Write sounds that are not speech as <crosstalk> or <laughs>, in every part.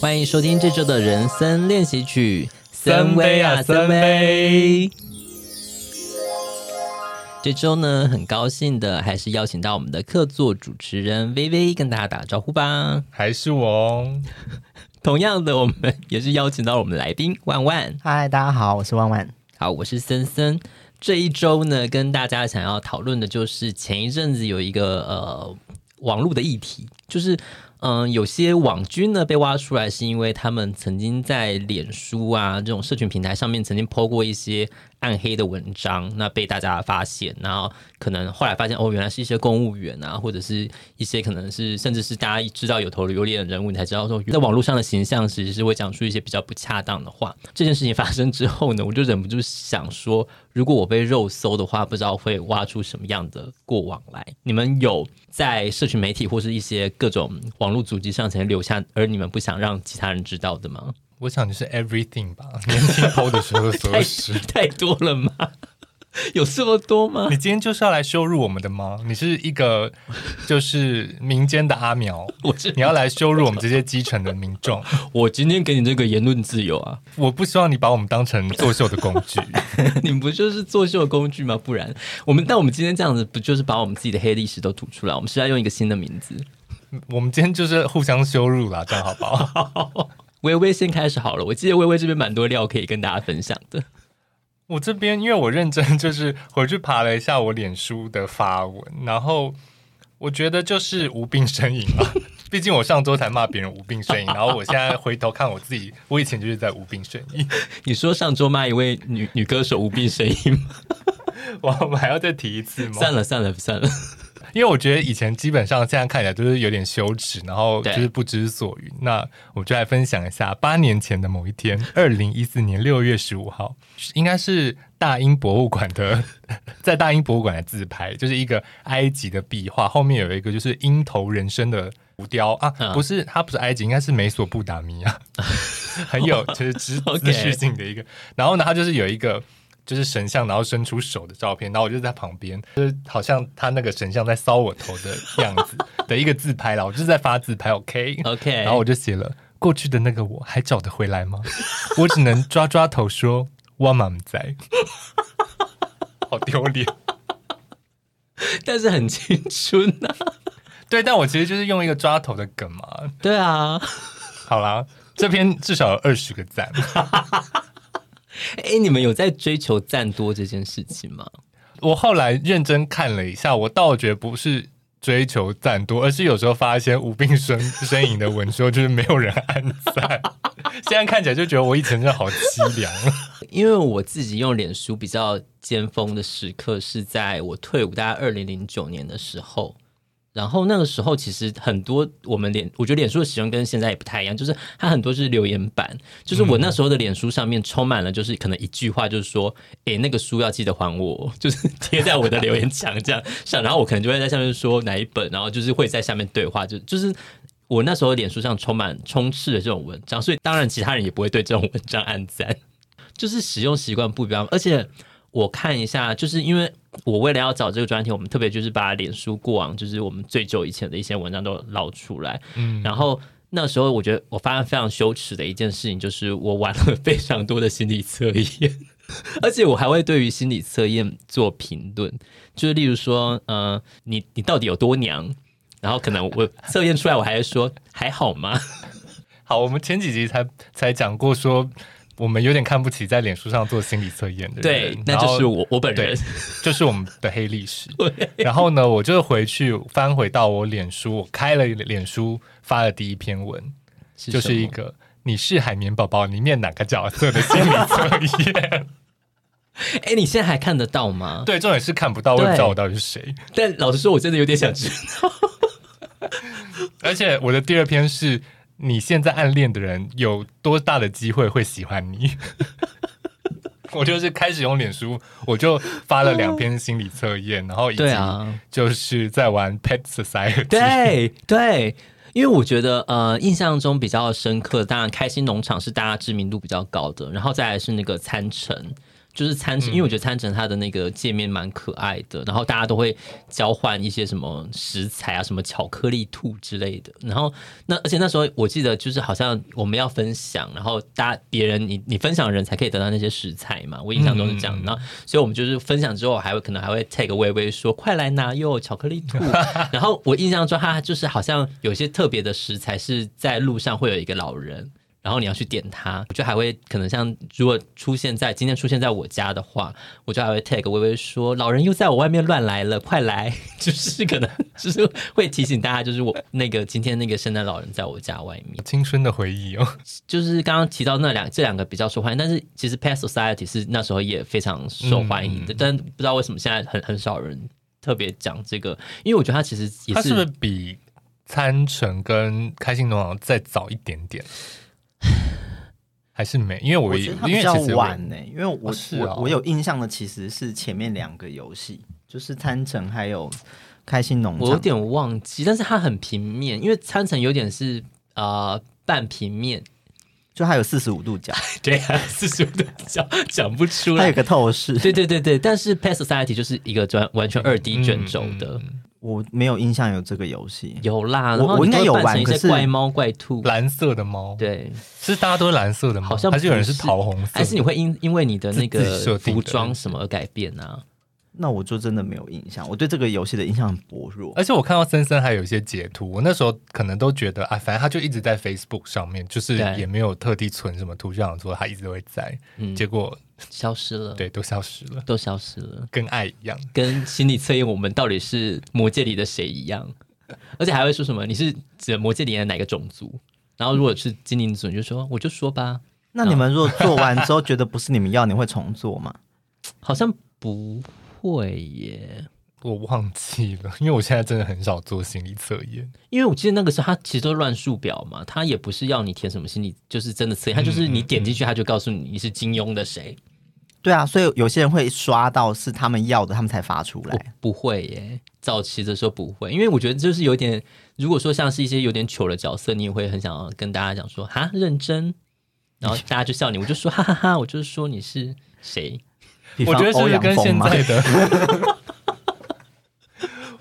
欢迎收听这周的人生练习曲，森威啊森威。这周呢，很高兴的还是邀请到我们的客座主持人薇薇跟大家打个招呼吧。还是我。<laughs> 同样的，我们也是邀请到我们的来宾万万。嗨，大家好，我是万万。好，我是森森。这一周呢，跟大家想要讨论的就是前一阵子有一个呃网络的议题，就是。嗯，有些网军呢被挖出来，是因为他们曾经在脸书啊这种社群平台上面曾经 po 过一些暗黑的文章，那被大家发现，然后可能后来发现哦，原来是一些公务员啊，或者是一些可能是甚至是大家知道有头有脸的人物，你才知道说在网络上的形象其实是会讲出一些比较不恰当的话。<laughs> 这件事情发生之后呢，我就忍不住想说，如果我被肉搜的话，不知道会挖出什么样的过往来。你们有在社群媒体或是一些各种网络组织上曾经留下，而你们不想让其他人知道的吗？我想你是 everything 吧，<laughs> 年轻偷的时候的所有事太，太多了吗？<laughs> 有这么多吗？你今天就是要来羞辱我们的吗？你是一个就是民间的阿苗，<laughs> 我是你要来羞辱我们这些基层的民众。我今天给你这个言论自由啊！我不希望你把我们当成作秀的工具，你们不就是作秀的工具吗？不然我们，但我们今天这样子不就是把我们自己的黑历史都吐出来？我们是要用一个新的名字。我们今天就是互相羞辱啦，这样好不好？薇薇先开始好了，我记得微微这边蛮多料可以跟大家分享的。我这边因为我认真就是回去爬了一下我脸书的发文，然后我觉得就是无病呻吟嘛。<laughs> 毕竟我上周才骂别人无病呻吟，然后我现在回头看我自己，我以前就是在无病呻吟。<laughs> 你说上周骂一位女女歌手无病呻吟吗？<laughs> 我们还要再提一次吗？算了算了算了。<laughs> 因为我觉得以前基本上现在看起来都是有点羞耻，然后就是不知所云。那我就来分享一下八年前的某一天，二零一四年六月十五号，应该是大英博物馆的，<laughs> 在大英博物馆的自拍，就是一个埃及的壁画，后面有一个就是鹰头人身的浮雕啊，不是，它不是埃及，应该是美索不达米亚，很有就是知知识性的一个。然后呢，它就是有一个。就是神像，然后伸出手的照片，然后我就在旁边，就是好像他那个神像在搔我头的样子 <laughs> 的一个自拍了。我就是在发自拍，OK OK，然后我就写了过去的那个我还找得回来吗？我只能抓抓头说我妈在，好丢脸，但是很青春呐、啊。对，但我其实就是用一个抓头的梗嘛。对啊，好啦，这篇至少有二十个赞。哎，你们有在追求赞多这件事情吗？我后来认真看了一下，我倒觉得不是追求赞多，而是有时候发一些无病呻 <laughs> 呻吟的文说，就是没有人按赞。现在看起来就觉得我以前真的好凄凉。<laughs> 因为我自己用脸书比较尖峰的时刻是在我退伍，大概二零零九年的时候。然后那个时候，其实很多我们脸，我觉得脸书的使用跟现在也不太一样，就是它很多是留言板，就是我那时候的脸书上面充满了，就是可能一句话就是说，哎，那个书要记得还我，<laughs> 就是贴在我的留言墙这样上，然后我可能就会在下面说哪一本，然后就是会在下面对话，就就是我那时候脸书上充满充斥的这种文章，所以当然其他人也不会对这种文章按赞，<laughs> 就是使用习惯不一样，而且。我看一下，就是因为我为了要找这个专题，我们特别就是把脸书过往，就是我们最久以前的一些文章都捞出来。嗯，然后那时候我觉得我发现非常羞耻的一件事情，就是我玩了非常多的心理测验，<laughs> 而且我还会对于心理测验做评论，就是例如说，呃，你你到底有多娘？然后可能我测验出来，我还是说还好吗？<laughs> 好，我们前几集才才讲过说。我们有点看不起在脸书上做心理测验的人，对，那就是我我本人，就是我们的黑历史。<laughs> 然后呢，我就回去翻回到我脸书，我开了脸书发的第一篇文，是就是一个你是海绵宝宝里面哪个角色的心理测验。<laughs> 哎，你现在还看得到吗？对，重点是看不到，我也不知道我到底是谁。但老实说，我真的有点想知道。<laughs> 而且我的第二篇是。你现在暗恋的人有多大的机会会喜欢你？<laughs> 我就是开始用脸书，我就发了两篇心理测验，然后以及就是在玩 Pet Society。对对，因为我觉得呃，印象中比较深刻，当然开心农场是大家知名度比较高的，然后再来是那个餐城。就是餐城，因为我觉得餐城它的那个界面蛮可爱的，然后大家都会交换一些什么食材啊，什么巧克力兔之类的。然后那而且那时候我记得就是好像我们要分享，然后大家别人你你分享的人才可以得到那些食材嘛。我印象中是这样。然后所以我们就是分享之后还会可能还会 take 微微说快来拿哟巧克力兔。<laughs> 然后我印象中他就是好像有些特别的食材是在路上会有一个老人。然后你要去点它，我就还会可能像如果出现在今天出现在我家的话，我就还会 tag 微微说老人又在我外面乱来了，快来！<laughs> 就是可能就是会提醒大家，就是我那个今天那个圣诞老人在我家外面。青春的回忆哦，<laughs> 就是刚刚提到那两这两个比较受欢迎，但是其实 Pet Society 是那时候也非常受欢迎的，嗯、但不知道为什么现在很很少人特别讲这个，因为我觉得它其实也是，它是不是比餐城跟开心农场再早一点点？<sighs> 还是没，因为我，我觉得它比较晚呢、欸。因为我是、哦、我我有印象的其实是前面两个游戏，就是餐城还有开心农场，我有点忘记，但是它很平面，因为餐城有点是啊、呃、半平面，就还有四十五度角，<laughs> 对、啊，四十五度角讲不出来，它有个透视，对对对对，但是 Pet Society 就是一个专完全二 D 卷轴的。嗯嗯我没有印象有这个游戏，有啦，我我应该有玩，可是怪猫怪兔，蓝色的猫，对，是大家都是蓝色的吗？好像还是有人是桃红色，还是你会因因为你的那个服装什么而改变呢、啊？那我就真的没有印象，我对这个游戏的印象很薄弱。而且我看到森森还有一些截图，我那时候可能都觉得啊，反正他就一直在 Facebook 上面，就是也没有特地存什么图像，说他一直都会在，嗯、结果消失了，<laughs> 对，都消失了，都消失了，跟爱一样，跟心理测验我们到底是魔界里的谁一样，而且还会说什么你是指魔界里的哪个种族？然后如果是精灵族，你就说我就说吧。那你们如果做完之后 <laughs> 觉得不是你们要，你会重做吗？好像不。会耶，我忘记了，因为我现在真的很少做心理测验。因为我记得那个时候他其实都乱数表嘛，他也不是要你填什么心理，就是真的测验，他就是你点进去，他就告诉你你是金庸的谁。对啊，所以有些人会刷到是他们要的，他们才发出来。不会耶，早期的时候不会，因为我觉得就是有点，如果说像是一些有点糗的角色，你也会很想要跟大家讲说哈认真，然后大家就笑你，我就说哈哈哈哈，我就是说你是谁。我觉得是不是跟现在的？<laughs>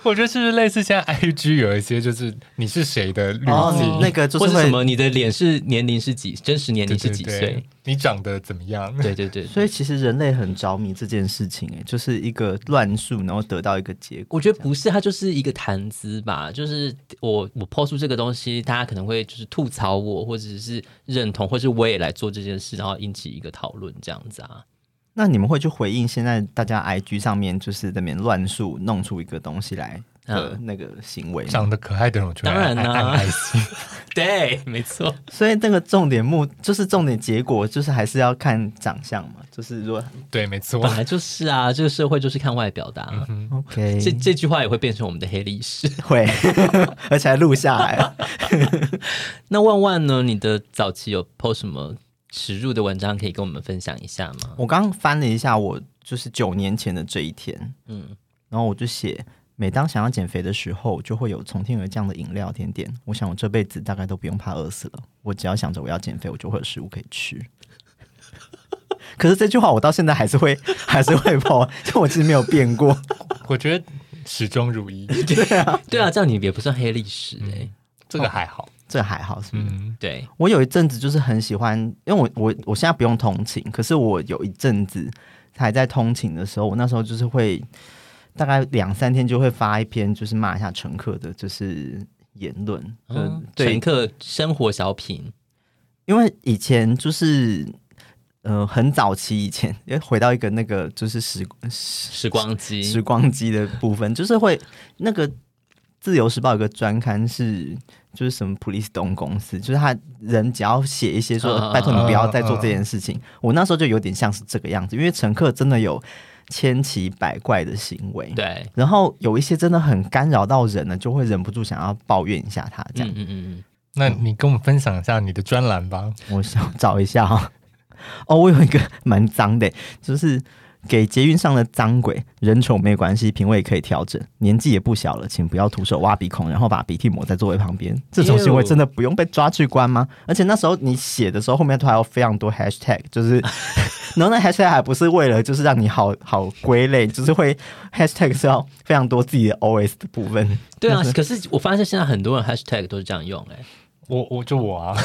我觉得是不是类似现在 IG 有一些就是你是谁的滤镜、哦，那个就是什么你的脸是年龄是几，真实年龄是几岁？对对对，你长得怎么样？对对对，所以其实人类很着迷这件事情，哎，就是一个乱数，然后得到一个结果。我觉得不是，它就是一个谈资吧。就是我我抛出这个东西，大家可能会就是吐槽我，或者是认同，或者是我也来做这件事，然后引起一个讨论，这样子啊。那你们会去回应现在大家 IG 上面就是在那边乱数弄出一个东西来的那个行为，长得可爱的人我觉得当然啦、啊，爱心 <laughs> 对，没错。所以那个重点目就是重点结果就是还是要看长相嘛，就是说对，没错，本来就是啊，这个社会就是看外表的、啊。嗯、OK，这这句话也会变成我们的黑历史，<laughs> 会，<laughs> 而且还录下来了。那万万呢？你的早期有 post 什么？实入的文章可以跟我们分享一下吗？我刚翻了一下，我就是九年前的这一天，嗯，然后我就写，每当想要减肥的时候，就会有从天而降的饮料甜点。我想我这辈子大概都不用怕饿死了，我只要想着我要减肥，我就会有食物可以吃。<laughs> 可是这句话我到现在还是会还是会 <laughs> 跑，就我其实没有变过，我觉得始终如一。<laughs> 对啊，对啊，这样你也不算黑历史哎、欸嗯，这个还好。哦这还好，是不是？嗯、对，我有一阵子就是很喜欢，因为我我我现在不用通勤，可是我有一阵子还在通勤的时候，我那时候就是会大概两三天就会发一篇，就是骂一下乘客的，就是言论，嗯、对乘客生活小品。因为以前就是呃很早期以前，也 <laughs> 回到一个那个就是时时光机时光机的部分，就是会那个。自由时报有个专刊是，就是什么普利斯东公司，就是他人只要写一些说，啊、拜托你不要再做这件事情。我那时候就有点像是这个样子，因为乘客真的有千奇百怪的行为，对，然后有一些真的很干扰到人呢，就会忍不住想要抱怨一下他这样。嗯嗯嗯。那你跟我们分享一下你的专栏吧，我想找一下哈。<laughs> 哦，我有一个蛮脏的，就是给捷运上的脏鬼，人丑没关系，品味可以调整，年纪也不小了，请不要徒手挖鼻孔，然后把鼻涕抹在座位旁边。这种行为真的不用被抓去关吗？而且那时候你写的时候，后面都还有非常多 hashtag，就是，<laughs> 然后那 hashtag 还不是为了就是让你好好归类，就是会 hashtag 是要非常多自己的 OS 的部分。对啊，可是我发现现在很多人 hashtag 都是这样用哎、欸。我我就我啊，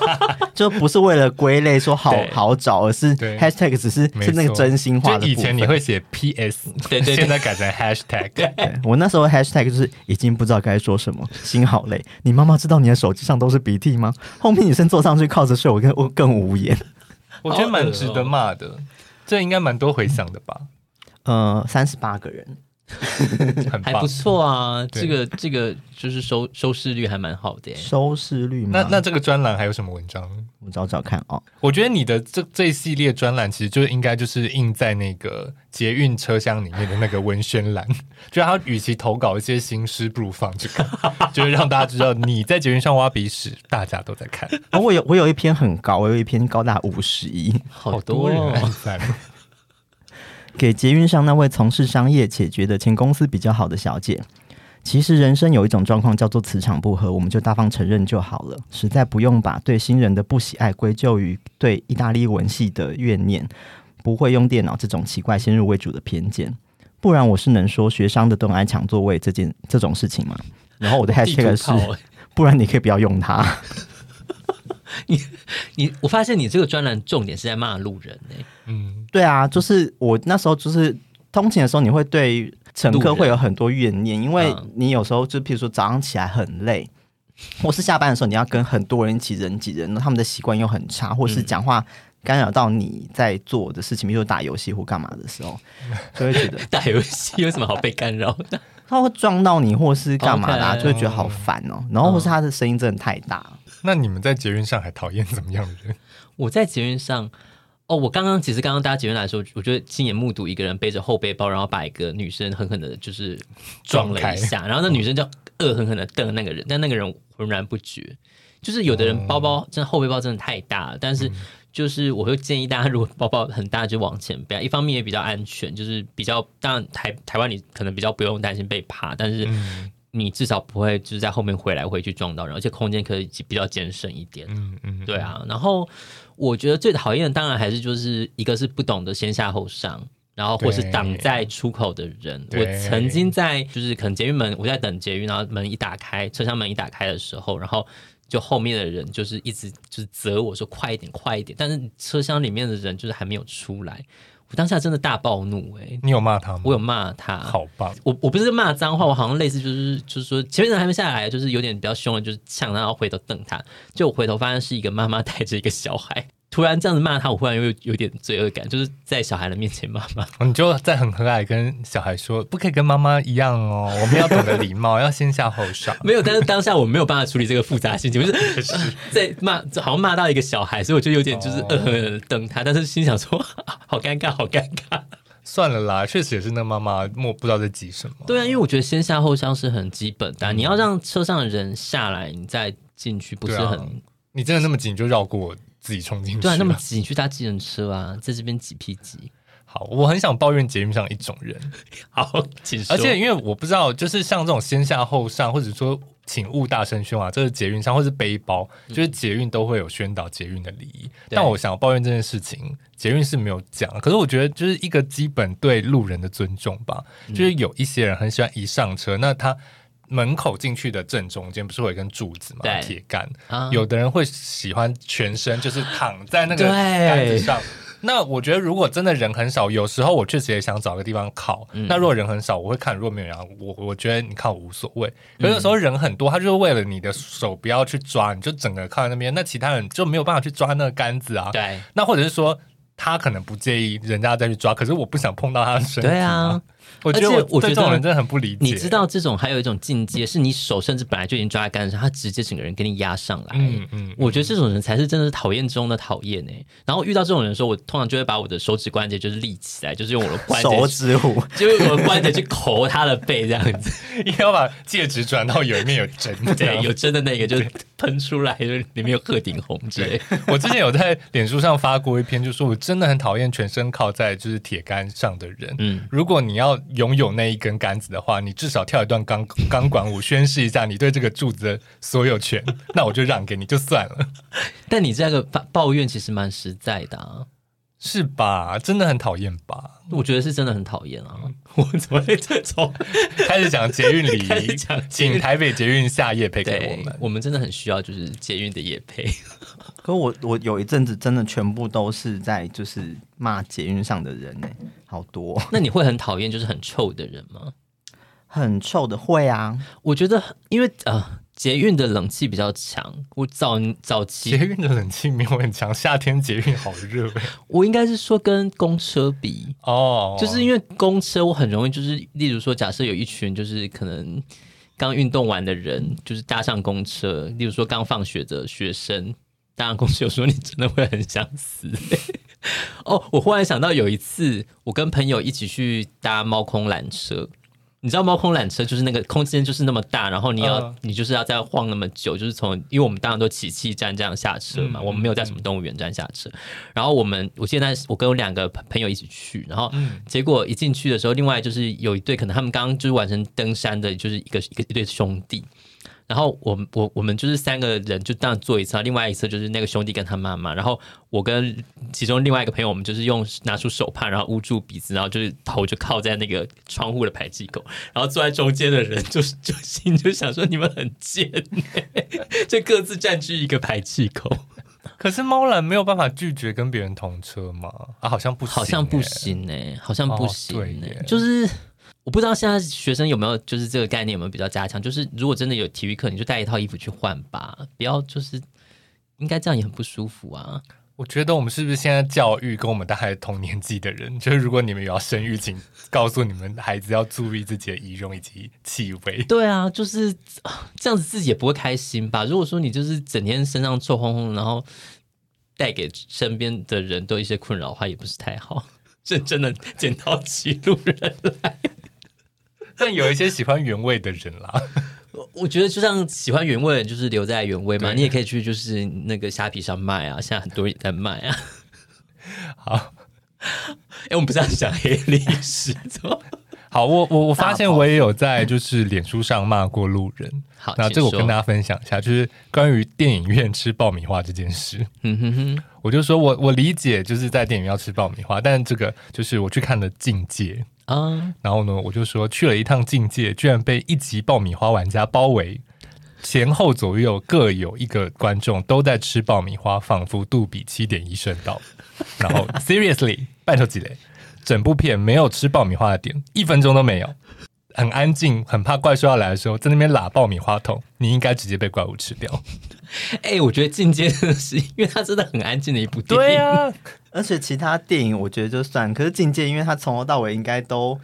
<laughs> 就不是为了归类说好好找，而是 hashtag 只是是那个真心话的。以前你会写 PS，对对，现在改成 hashtag。对，我那时候 hashtag 就是已经不知道该说什么，心好累。你妈妈知道你的手机上都是鼻涕吗？后面女生坐上去靠着睡，我更我更无言。<laughs> 我觉得蛮值得骂的，这应该蛮多回响的吧？呃，三十八个人。<laughs> 还不错啊，这个这个就是收收视率还蛮好的。收视率吗？那那这个专栏还有什么文章？我找找看哦。我觉得你的这这一系列专栏其实就应该就是印在那个捷运车厢里面的那个文宣栏，<laughs> 就他与其投稿一些新诗，不如放这个，<laughs> 就是让大家知道你在捷运上挖鼻屎，大家都在看。哦，我有我有一篇很高，我有一篇高达五十一，好多人按赞。给捷运上那位从事商业且觉得前公司比较好的小姐，其实人生有一种状况叫做磁场不合，我们就大方承认就好了，实在不用把对新人的不喜爱归咎于对意大利文系的怨念，不会用电脑这种奇怪先入为主的偏见，不然我是能说学商的都爱抢座位这件这种事情吗？然后我的 hashtag 是，欸、<laughs> 不然你可以不要用它。<laughs> 你你，我发现你这个专栏重点是在骂路人呢、欸。嗯，对啊，就是我那时候就是通勤的时候，你会对乘客会有很多怨念，因为你有时候就譬如说早上起来很累，或是下班的时候你要跟很多人一起人挤人，他们的习惯又很差，或是讲话干扰到你在做的事情，比如说打游戏或干嘛的时候，就会觉得 <laughs> 打游戏有什么好被干扰的？他会撞到你，或是干嘛的、啊，Okay. 就会觉得好烦哦、喔。然后或是他的声音真的太大。<laughs> 那你们在捷运上还讨厌怎么样的人？<laughs> 我在捷运上，哦，我刚刚其实刚刚搭捷运来的时候，我觉得亲眼目睹一个人背着后背包，然后把一个女生狠狠的，就是撞了一下，然后那女生就恶狠狠的瞪那个人，但那个人浑然不觉。就是有的人包包真的后背包真的太大了，但是就是我会建议大家，如果包包很大就往前背，一方面也比较安全，就是比较当然台台湾你可能比较不用担心被扒，但是。你至少不会就是在后面回来回去撞到人，而且空间可以比较节省一点。嗯嗯，对啊。然后我觉得最讨厌的当然还是就是一个是不懂得先下后上，然后或是挡在出口的人。我曾经在就是可能捷运门，我在等捷运，然后门一打开，车厢门一打开的时候，然后就后面的人就是一直就是责我说快一点快一点，但是车厢里面的人就是还没有出来。我当下真的大暴怒哎、欸！你有骂他吗？我有骂他，好棒！我我不是骂脏话，我好像类似就是就是说前面人还没下来，就是有点比较凶的，就是呛他，然后回头瞪他，就我回头发现是一个妈妈带着一个小孩。突然这样子骂他，我忽然又有，有点罪恶感，就是在小孩的面前骂骂。你就在很和蔼跟小孩说，不可以跟妈妈一样哦，<laughs> 我们要懂得礼貌，要先下后上。<laughs> 没有，但是当下我没有办法处理这个复杂心情，不是 <laughs> 在骂，好像骂到一个小孩，所以我就有点就是恶狠狠的瞪他，但是心想说，好尴尬，好尴尬。算了啦，确实也是那妈妈莫不知道在急什么。对啊，因为我觉得先下后上是很基本的，嗯、你要让车上的人下来，你再进去，不是很？啊、你真的那么紧就绕过？自己冲进去，对啊，那么挤，你去搭计程车啊，<laughs> 在这边挤屁挤。好，我很想抱怨捷运上一种人。<laughs> 好，其实而且因为我不知道，就是像这种先下后上，或者说请勿大声喧哗，这是捷运上，或是背包，就是捷运都会有宣导捷运的礼仪。嗯、但我想抱怨这件事情，捷运是没有讲。可是我觉得，就是一个基本对路人的尊重吧。嗯、就是有一些人很喜欢一上车，那他。门口进去的正中间不是会有一根柱子吗？铁杆。Uh, 有的人会喜欢全身就是躺在那个杆子上。那我觉得如果真的人很少，有时候我确实也想找个地方靠。嗯、那如果人很少，我会看；如果没有人，我我觉得你靠无所谓。有时候人很多，他就是为了你的手不要去抓，你就整个靠在那边，那其他人就没有办法去抓那个杆子啊。对。那或者是说，他可能不介意人家再去抓，可是我不想碰到他的身体。对啊。我觉得我，我觉得这种人真的很不理解。你知道，这种还有一种境界，是你手甚至本来就已经抓在杆子上，他直接整个人给你压上来。嗯嗯，我觉得这种人才是真的是讨厌中的讨厌呢。然后遇到这种人的时候，我通常就会把我的手指关节就是立起来，就是用我的关节手指虎，<laughs> 就用我的关节去抠他的背这样子。<laughs> 因为要把戒指转到有一面有针，对，有针的那个就喷出来，就是里面有鹤顶红之类。我之前有在脸书上发过一篇，就说我真的很讨厌全身靠在就是铁杆上的人。嗯，如果你要拥有那一根杆子的话，你至少跳一段钢 <laughs> 钢管舞，宣示一下你对这个柱子的所有权。那我就让给你就算了。<laughs> 但你这个抱怨其实蛮实在的啊，是吧？真的很讨厌吧？我觉得是真的很讨厌啊！<laughs> 我怎么会这种 <laughs> 开始讲捷运礼仪，讲请台北捷运下夜配给我们。我们真的很需要就是捷运的夜配。<laughs> 可我我有一阵子真的全部都是在就是骂捷运上的人呢，好多。那你会很讨厌就是很臭的人吗？很臭的会啊，我觉得因为啊。呃捷运的冷气比较强，我早早期捷运的冷气没有很强，夏天捷运好热。<laughs> 我应该是说跟公车比哦，就是因为公车我很容易就是，例如说假设有一群就是可能刚运动完的人，就是搭上公车，例如说刚放学的学生搭上公车，有时候你真的会很想死。<laughs> 哦，我忽然想到有一次我跟朋友一起去搭猫空缆车。你知道猫空缆车就是那个空间就是那么大，然后你要、uh, 你就是要再晃那么久，就是从因为我们当然都起气站这样下车嘛，嗯、我们没有在什么动物园站下车。嗯、然后我们我现在我跟我两个朋友一起去，然后结果一进去的时候，另外就是有一对可能他们刚刚就是完成登山的，就是一个一个一对兄弟。然后我我我们就是三个人就这样坐一次，另外一次就是那个兄弟跟他妈妈。然后我跟其中另外一个朋友，我们就是用拿出手帕，然后捂住鼻子，然后就是头就靠在那个窗户的排气口。然后坐在中间的人就是 <laughs> 就心就想说，你们很贱，就各自占据一个排气口。可是猫兰没有办法拒绝跟别人同车吗？啊，好像不行，好像不行哎，好像不行哎，就是。我不知道现在学生有没有就是这个概念有没有比较加强？就是如果真的有体育课，你就带一套衣服去换吧，不要就是应该这样也很不舒服啊。我觉得我们是不是现在教育跟我们大概同年纪的人，就是如果你们有要生育，请告诉你们孩子要注意自己的仪容以及气味。对啊，就是这样子，自己也不会开心吧？如果说你就是整天身上臭烘烘，然后带给身边的人都一些困扰的话，也不是太好。<laughs> 认真的捡到歧路人来。但有一些喜欢原味的人啦，我觉得就像喜欢原味，就是留在原味嘛。你也可以去就是那个虾皮上卖啊，现在很多人也在卖啊。好，<laughs> 哎、欸，我们不是要讲黑历史吗？<laughs> 好，我我我发现我也有在就是脸书上骂过路人。好，那这个我跟大家分享一下，就是关于电影院吃爆米花这件事。嗯哼哼，我就说我我理解就是在电影院要吃爆米花，但这个就是我去看的境界。啊，然后呢，我就说去了一趟境界，居然被一级爆米花玩家包围，前后左右各有一个观众都在吃爆米花，仿佛杜比七点一声道。<laughs> 然后 seriously，拜托几雷，整部片没有吃爆米花的点，一分钟都没有。很安静，很怕怪兽要来的时候，在那边拉爆米花筒，你应该直接被怪物吃掉。<laughs> 哎、欸，我觉得进阶真的是，因为它真的很安静的一部电影。对啊，而且其他电影我觉得就算，可是进阶，因为它从头到尾应该都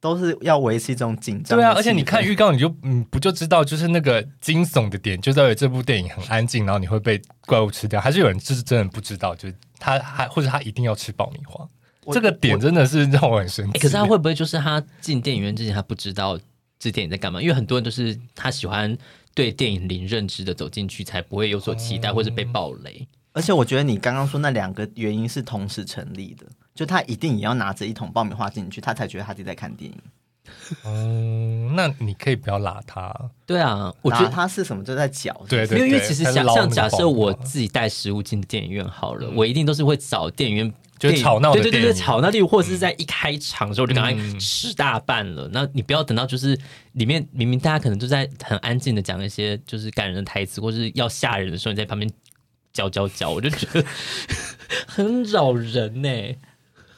都是要维持一种紧张。对啊，而且你看预告，你就嗯不就知道，就是那个惊悚的点，就在于这部电影很安静，然后你会被怪物吃掉。还是有人就是真的不知道，就是他还或者他一定要吃爆米花。这个点真的是让我很生气。可是他会不会就是他进电影院之前他不知道这电影在干嘛？因为很多人都是他喜欢对电影零认知的走进去，才不会有所期待或者被暴雷。而且我觉得你刚刚说那两个原因是同时成立的，就他一定也要拿着一桶爆米花进去，他才觉得他自己在看电影。嗯，那你可以不要拉他。对啊，我觉得他是什么就在嚼。对，因为因为其实像像假设我自己带食物进电影院好了，我一定都是会找电影院。就吵闹，对对对对，吵闹，例如或者是在一开场的时候就赶快吃大半了。嗯、那你不要等到就是里面明明大家可能都在很安静的讲一些就是感人的台词，或是要吓人的时候，你在旁边嚼嚼嚼，我就觉得 <laughs> 很扰人呢、欸。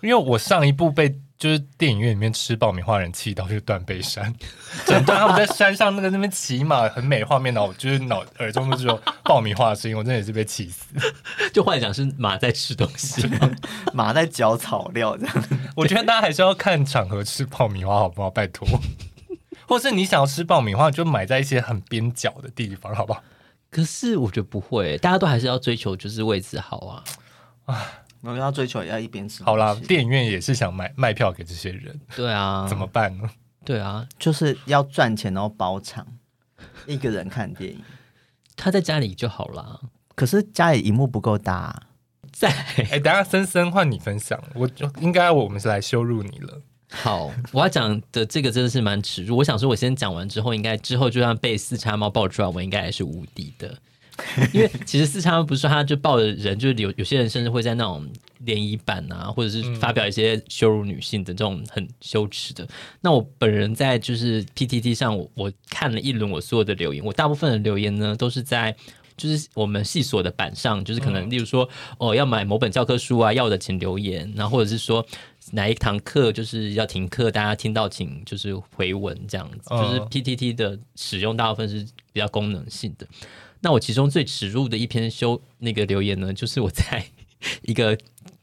因为我上一部被。就是电影院里面吃爆米花人气到就断背山，<laughs> 整段他们在山上那个那边骑马很美画面，然后就是脑耳中都是有爆米花的声音，我真的也是被气死。<laughs> 就幻想是马在吃东西，<laughs> 马在嚼草料这样。我觉得大家还是要看场合吃爆米花，好不好？拜托。或是你想要吃爆米花，就买在一些很边角的地方，好不好？可是我觉得不会，大家都还是要追求就是位置好啊。啊，我要追求要一边吃。好啦，电影院也是想卖卖票给这些人。对啊，怎么办呢？对啊，就是要赚钱然后包场，一个人看电影。他在家里就好啦，可是家里荧幕不够大啊。在 <laughs> 哎，等下森森换你分享，我就应该我们是来羞辱你了。好，我要讲的这个真的是蛮耻辱。我想说，我先讲完之后，应该之后就算被四叉猫爆出来，我应该还是无敌的。因为其实四叉不是说他就抱着人，就是有有些人甚至会在那种联谊版啊，或者是发表一些羞辱女性的这种很羞耻的。嗯、那我本人在就是 PTT 上我，我看了一轮我所有的留言，我大部分的留言呢都是在就是我们系所的版上，就是可能例如说、嗯、哦要买某本教科书啊，要的请留言，然后或者是说。哪一堂课就是要停课？大家听到请就是回文这样子，就是 PTT 的使用大部分是比较功能性的。那我其中最耻辱的一篇修那个留言呢，就是我在一个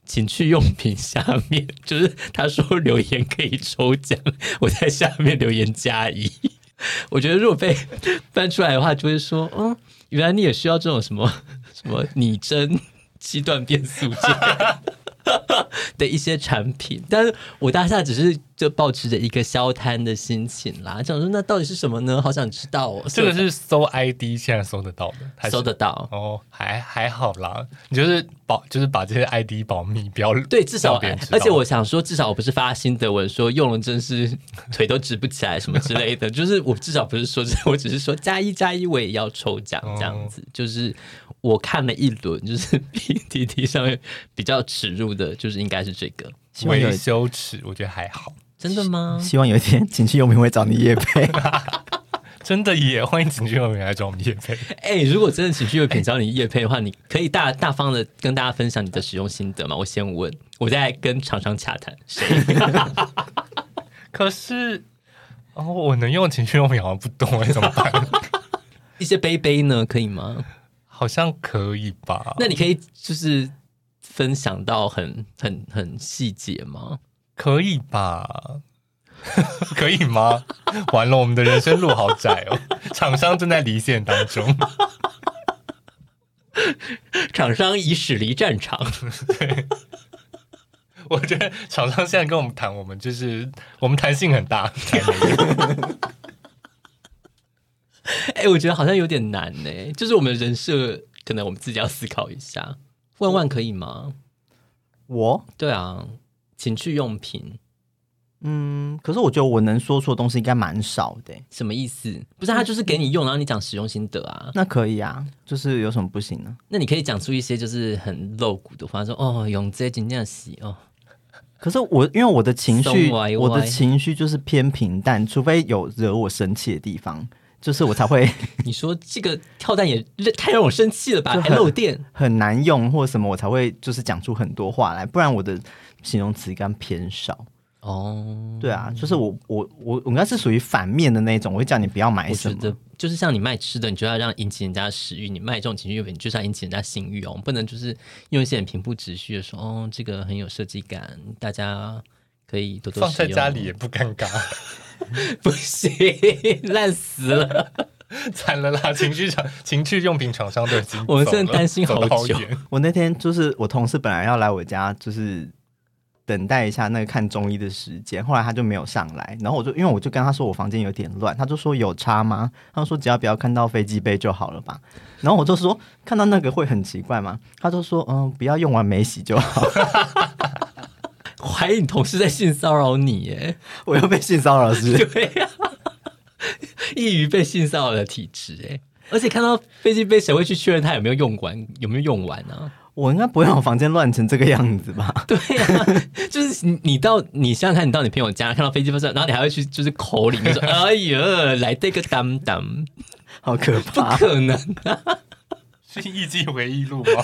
情趣用品下面，就是他说留言可以抽奖，我在下面留言加一。我觉得如果被翻出来的话，就会说，嗯，原来你也需要这种什么什么拟真七段变速器。<laughs> 一些产品，但是我当下只是就抱持着一个消摊的心情啦，想说那到底是什么呢？好想知道哦。这个是搜 ID 现在搜得到的，搜得到哦，还还好啦。你就是保，就是把这些 ID 保密，不要对，至少而且我想说，至少我不是发新的文说用了真是腿都直不起来什么之类的，<laughs> 就是我至少不是说这，<laughs> 我只是说加一加一，我也要抽奖这样子，就是。我看了一轮，就是 <laughs> PTT 上面比较耻辱的，就是应该是这个微羞耻，我觉得还好。真的吗？希望有一天情趣用品会找你叶配，<laughs> 真的也欢迎情趣用品来找我们叶配。<laughs> 哎、欸，如果真的情趣用品找你叶配的话，你可以大大方的跟大家分享你的使用心得吗？我先问，我再跟厂商洽谈。可是哦，我能用情趣用品好像不多哎，怎么办？一些杯杯呢，可以吗？好像可以吧？那你可以就是分享到很很很细节吗？可以吧？<laughs> 可以吗？完了，我们的人生路好窄哦。厂商正在离线当中，<laughs> 厂商已驶离战场。<laughs> 对，我觉得厂商现在跟我们谈，我们就是我们弹性很大。<laughs> 哎、欸，我觉得好像有点难呢。就是我们人设，可能我们自己要思考一下。万万可以吗？我？对啊，情趣用品。嗯，可是我觉得我能说出的东西应该蛮少的。什么意思？不是他就是给你用，然后你讲使用心得啊。那可以啊，就是有什么不行呢？那你可以讲出一些就是很露骨的话，说哦，用这尽量洗哦。可是我因为我的情绪，我的情绪就是偏平淡，除非有惹我生气的地方。就是我才会，<laughs> 你说这个跳蛋也太让我生气了吧？还漏电，很难用或者什么，我才会就是讲出很多话来，不然我的形容词应该偏少。哦，对啊，就是我我我我应该是属于反面的那种，我会叫你不要买什么。我觉得就是像你卖吃的，你就要让引起人家的食欲；你卖这种情趣用品，你就是要引起人家性欲哦，不能就是用一些很平铺直叙的说，哦，这个很有设计感，大家可以多多。放在家里也不尴尬。<laughs> 不行，烂死了，惨了啦！情趣厂、情趣用品厂商都已经，我们现在担心好久。我那天就是我同事本来要来我家，就是等待一下那个看中医的时间，后来他就没有上来。然后我就因为我就跟他说我房间有点乱，他就说有差吗？他就说只要不要看到飞机杯就好了吧。然后我就说看到那个会很奇怪吗？他就说嗯，不要用完没洗就好。怀疑你同事在性骚扰你耶，我又被性骚扰是不是？<laughs> 对呀、啊，易于被性骚扰的体质哎，而且看到飞机杯，谁会去确认它有没有用完？有没有用完呢、啊？我应该不会让我房间乱成这个样子吧？<laughs> 对呀、啊，就是你你到你想想看，你到你朋友家看到飞机杯上，然后你还会去就是口里面说：“ <laughs> 哎呀，来这个当当，好可怕！”不可能啊，是《艺伎回忆录》吗？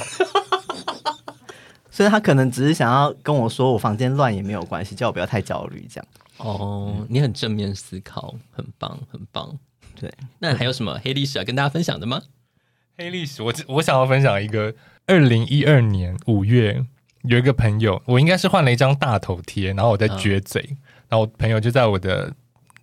所以他可能只是想要跟我说，我房间乱也没有关系，叫我不要太焦虑，这样。哦，嗯、你很正面思考，很棒，很棒。对，那还有什么黑历史要跟大家分享的吗？黑历史，我我想要分享一个二零一二年五月有一个朋友，我应该是换了一张大头贴，然后我在撅嘴，嗯、然后我朋友就在我的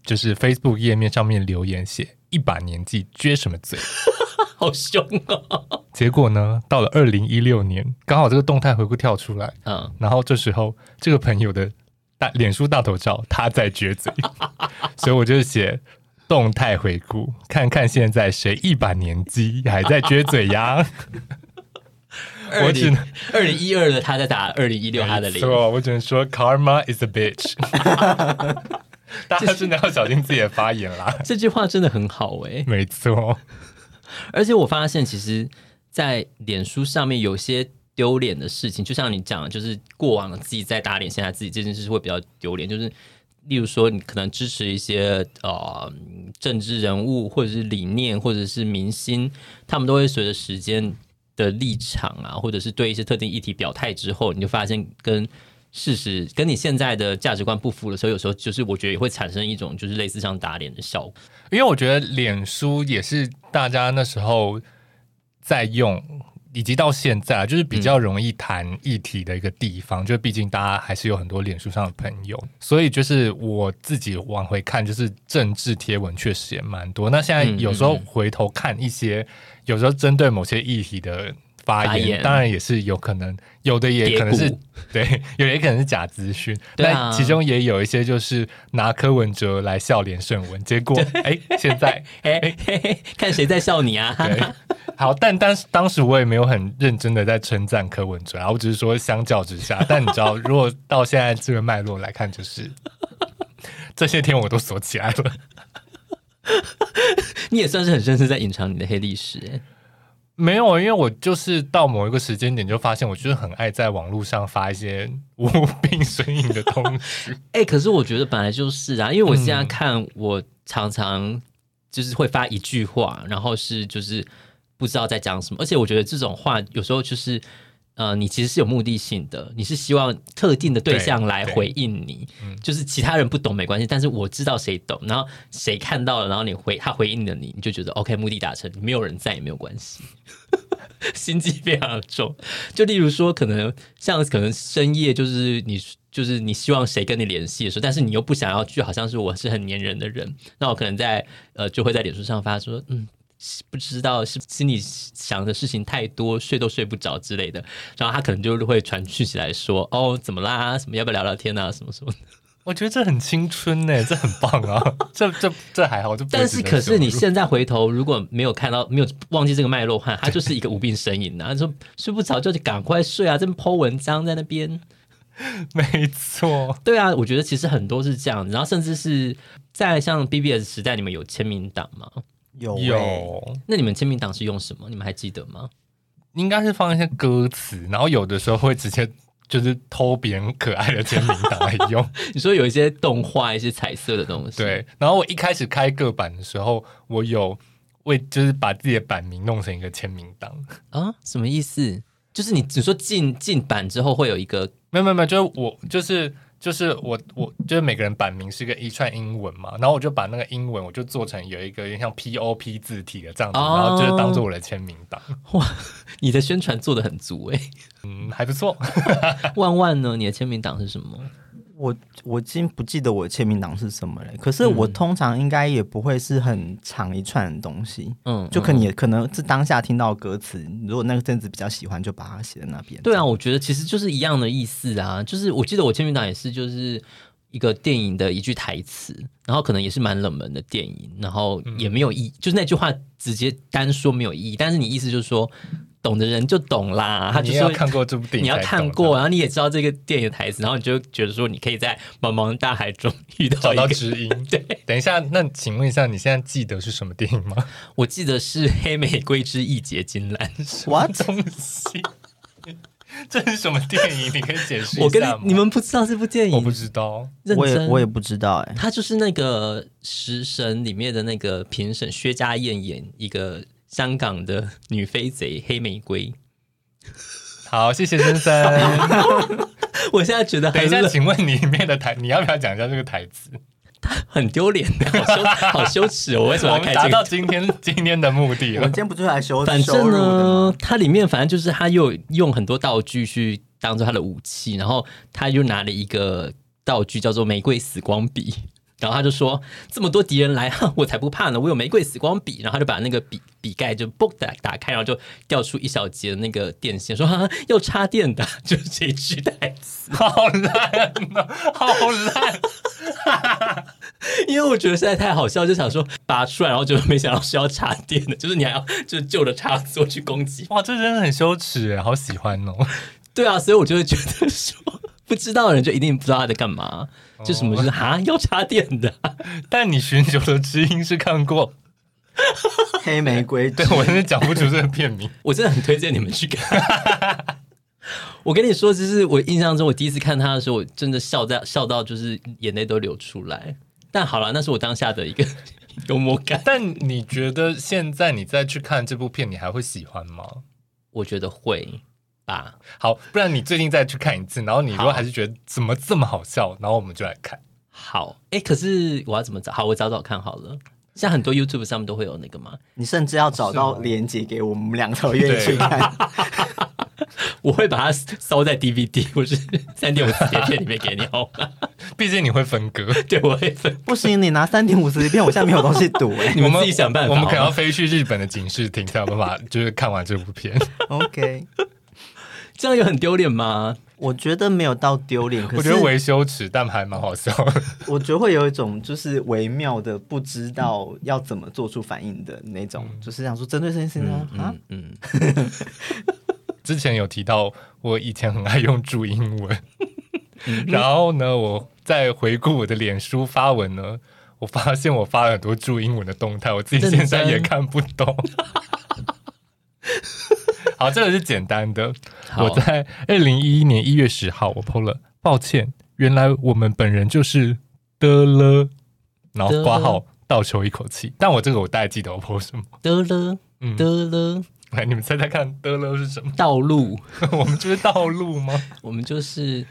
就是 Facebook 页面上面留言写一把年纪撅什么嘴，<laughs> 好凶啊、哦！结果呢，到了二零一六年，刚好这个动态回顾跳出来，嗯，然后这时候这个朋友的大脸书大头照他在撅嘴，<laughs> 所以我就写动态回顾，看看现在谁一把年纪还在撅嘴呀。我只能二零一二的他在打二零一六他的脸，错，我只能说 Karma is a bitch。<laughs> 大家真的要小心自己的发言啦。这句话真的很好哎、欸，没错。而且我发现，其实，在脸书上面有些丢脸的事情，就像你讲的，就是过往自己在打脸，现在自己这件事会比较丢脸。就是例如说，你可能支持一些呃政治人物，或者是理念，或者是明星，他们都会随着时间。的立场啊，或者是对一些特定议题表态之后，你就发现跟事实跟你现在的价值观不符的时候，有时候就是我觉得也会产生一种就是类似像打脸的效果。因为我觉得脸书也是大家那时候在用，以及到现在就是比较容易谈议题的一个地方。嗯、就毕竟大家还是有很多脸书上的朋友，所以就是我自己往回看，就是政治贴文确实也蛮多。那现在有时候回头看一些。嗯嗯嗯有时候针对某些议题的发言，当然也是有可能，有的也可能是对，<laughs> 有的也可能是假资讯。那、啊、其中也有一些就是拿柯文哲来笑连胜文，结果 <laughs> 哎，现在哎，看谁在笑你啊？<laughs> 对，好，但当时当时我也没有很认真的在称赞柯文哲啊，我只是说相较之下，但你知道，如果到现在这个脉络来看，就是这些天我都锁起来了。你也算是很深深在隐藏你的黑历史哎，没有，因为我就是到某一个时间点就发现，我就是很爱在网络上发一些无病呻吟的东西。<laughs> 哎，可是我觉得本来就是啊，因为我现在看，我常常就是会发一句话，然后是就是不知道在讲什么，而且我觉得这种话有时候就是。呃，你其实是有目的性的，你是希望特定的对象来回应你，就是其他人不懂没关系，但是我知道谁懂，然后谁看到了，然后你回他回应了你，你就觉得 OK，目的达成，没有人在也没有关系，<laughs> 心机非常的重。就例如说，可能像可能深夜，就是你就是你希望谁跟你联系的时候，但是你又不想要，去好像是我是很黏人的人，那我可能在呃就会在脸书上发说，嗯。不知道是心里想的事情太多，睡都睡不着之类的，然后他可能就会传讯起来说：“哦，怎么啦？什么要不要聊聊天啊？什么什么的。”我觉得这很青春呢，这很棒啊！<laughs> 这这这还好，就但是可是你现在回头如果没有看到，没有忘记这个脉络汉，他就是一个无病呻吟啊！他说睡不着就赶快睡啊！这边 po 文章在那边，<laughs> 没错，对啊，我觉得其实很多是这样，然后甚至是在像 BBS 时代，你们有签名档吗？有、欸、有，那你们签名档是用什么？你们还记得吗？应该是放一些歌词，然后有的时候会直接就是偷别人可爱的签名档来用。<laughs> 你说有一些动画、一些彩色的东西，对。然后我一开始开个版的时候，我有为就是把自己的版名弄成一个签名档啊？什么意思？就是你只说进进版之后会有一个？没有没有没有，就是我就是。就是我，我就是每个人版名是一个一串英文嘛，然后我就把那个英文，我就做成有一个有点像 POP 字体的这样子，哦、然后就是当做我的签名档。哇，你的宣传做的很足诶。嗯，还不错。<laughs> 万万呢？你的签名档是什么？我我已经不记得我的签名档是什么了，可是我通常应该也不会是很长一串的东西，嗯，就可能也可能是当下听到歌词，如果那个阵子比较喜欢，就把它写在那边。对啊，我觉得其实就是一样的意思啊，就是我记得我签名档也是就是一个电影的一句台词，然后可能也是蛮冷门的电影，然后也没有意义，就是那句话直接单说没有意义，但是你意思就是说。懂的人就懂啦，他就说看过这部电影，你要看过，然后你也知道这个电影的台词，然后你就觉得说你可以在茫茫大海中遇到找到知音。<laughs> 对，等一下，那请问一下，你现在记得是什么电影吗？我记得是《黑玫瑰之一结金兰》。什么东西？<laughs> 这是什么电影？你可以解释一下吗？我跟你，你们不知道这部电影？我不知道，我也我也不知道。哎，他就是那个《食神》里面的那个评审薛家燕演一个。香港的女飞贼黑玫瑰，好，谢谢先生。<laughs> 我现在觉得，等一下，请问你里面的台，你要不要讲一下这个台词？很丢脸的，好羞，<laughs> 好羞耻。我为什么要开这个？达到今天今天的目的了。我今天不就来羞？反正呢，它里面反正就是他又用很多道具去。当做他的武器，然后他又拿了一个道具叫做玫瑰死光笔。然后他就说：“这么多敌人来，<laughs> 我才不怕呢！我有玫瑰死光笔。”然后他就把那个笔笔盖就嘣打打开，然后就掉出一小节的那个电线，说：“哈哈，要插电的。<laughs> ”就是这一句台词，好烂啊，好烂！<laughs> 因为我觉得实在太好笑，就想说拔出来，然后就没想到是要插电的，就是你还要就是就着插座去攻击。哇，这真的很羞耻，好喜欢哦！对啊，所以我就会觉得说，不知道的人就一定不知道他在干嘛。就什么就是哈要插电的，<laughs> 但你寻求的知音是看过 <laughs> 黑玫瑰，对我真的讲不出这个片名，<laughs> 我真的很推荐你们去看。我跟你说，就是我印象中我第一次看他的时候，我真的笑在笑到就是眼泪都流出来。但好了，那是我当下的一个幽默感。但你觉得现在你再去看这部片，你还会喜欢吗？我觉得会。啊，好，不然你最近再去看一次，然后你如果还是觉得怎么这么好笑，然后我们就来看。好，哎，可是我要怎么找？好，我找找看好了。像很多 YouTube 上面都会有那个嘛？你甚至要找到链接给我们两个愿意去看。<laughs> 我会把它烧在 DVD 或是三点五磁碟片里面给你，好吗？<laughs> 毕竟你会分割，<laughs> 对，我会分。不行，你拿三点五磁碟片，我现在没有东西读。哎，你们自己想办法。我们可能要飞去日本的警视厅才有办法，就是看完这部片。OK。这样有很丢脸吗？我觉得没有到丢脸，可是我觉得微羞耻，但还蛮好笑。<laughs> 我觉得会有一种就是微妙的不知道要怎么做出反应的那种，嗯、就是想说针对这件事情啊。嗯，嗯嗯之前有提到我以前很爱用注英文，然后呢，我在回顾我的脸书发文呢，我发现我发了很多注英文的动态，我自己现在也看不懂。好，这个是简单的。我在二零一一年一月十号，我 po 了。抱歉，原来我们本人就是的了，然后挂号倒抽一口气。但我这个我大概记得我 po 什么的了，嗯的了。来，你们猜猜看，的了是什么？道路？<laughs> 我们就是道路吗？<laughs> 我们就是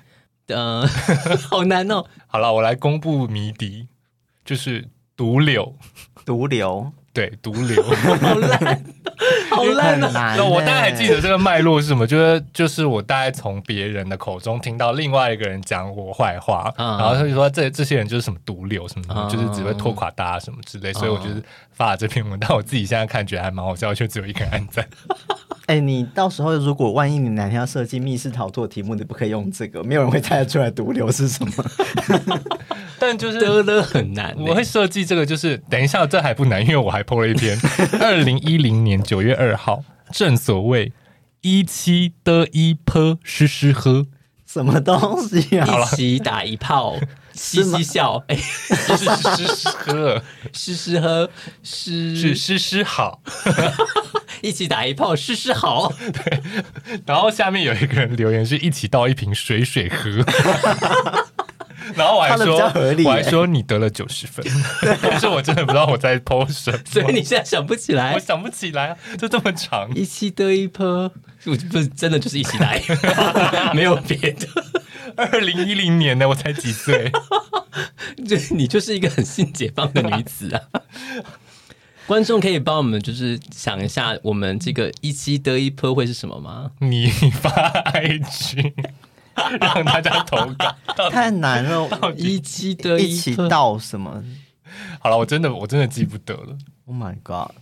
呃，<laughs> 好难哦。好了，我来公布谜底，就是毒瘤，毒瘤。对，毒瘤，<laughs> 好烂，好烂的。那我大概还记得这个脉络是什么？就是就是我大概从别人的口中听到另外一个人讲我坏话，然后他就说这这些人就是什么毒瘤什么什么，就是只会拖垮大家什么之类。所以我就是发了这篇文，但我自己现在看觉得还蛮好笑，就只有一个人按赞。<laughs> 哎，你到时候如果万一你哪天要设计密室逃脱题目，你不可以用这个，没有人会猜得出来毒瘤是什么。<laughs> 但就是得了很难，我会设计这个，就是等一下这还不难，因为我还 po 了一篇，<laughs> 二零一零年九月二号，正所谓一七的一泼湿湿喝，什么东西啊？一起打一炮，嘻嘻笑，哎，诗诗诗喝，诗诗喝，诗是。诗诗好，<laughs> 一起打一炮，诗诗好。对，然后下面有一个人留言是一起倒一瓶水水喝。<laughs> 然后我还说，欸、我还说你得了九十分，但是我真的不知道我在 po 什么，所以你现在想不起来，我想不起来啊，就这么长，一起得一泼，不是真的就是一起来，<laughs> 没有别的。<laughs> 二零一零年呢，我才几岁，<laughs> 就你就是一个很性解放的女子啊。<laughs> 观众可以帮我们就是想一下，我们这个一期得一波会是什么吗？你发 IG。让大家投稿，太难了。一期的一起到什么？好了，我真的我真的记不得了。Oh my god！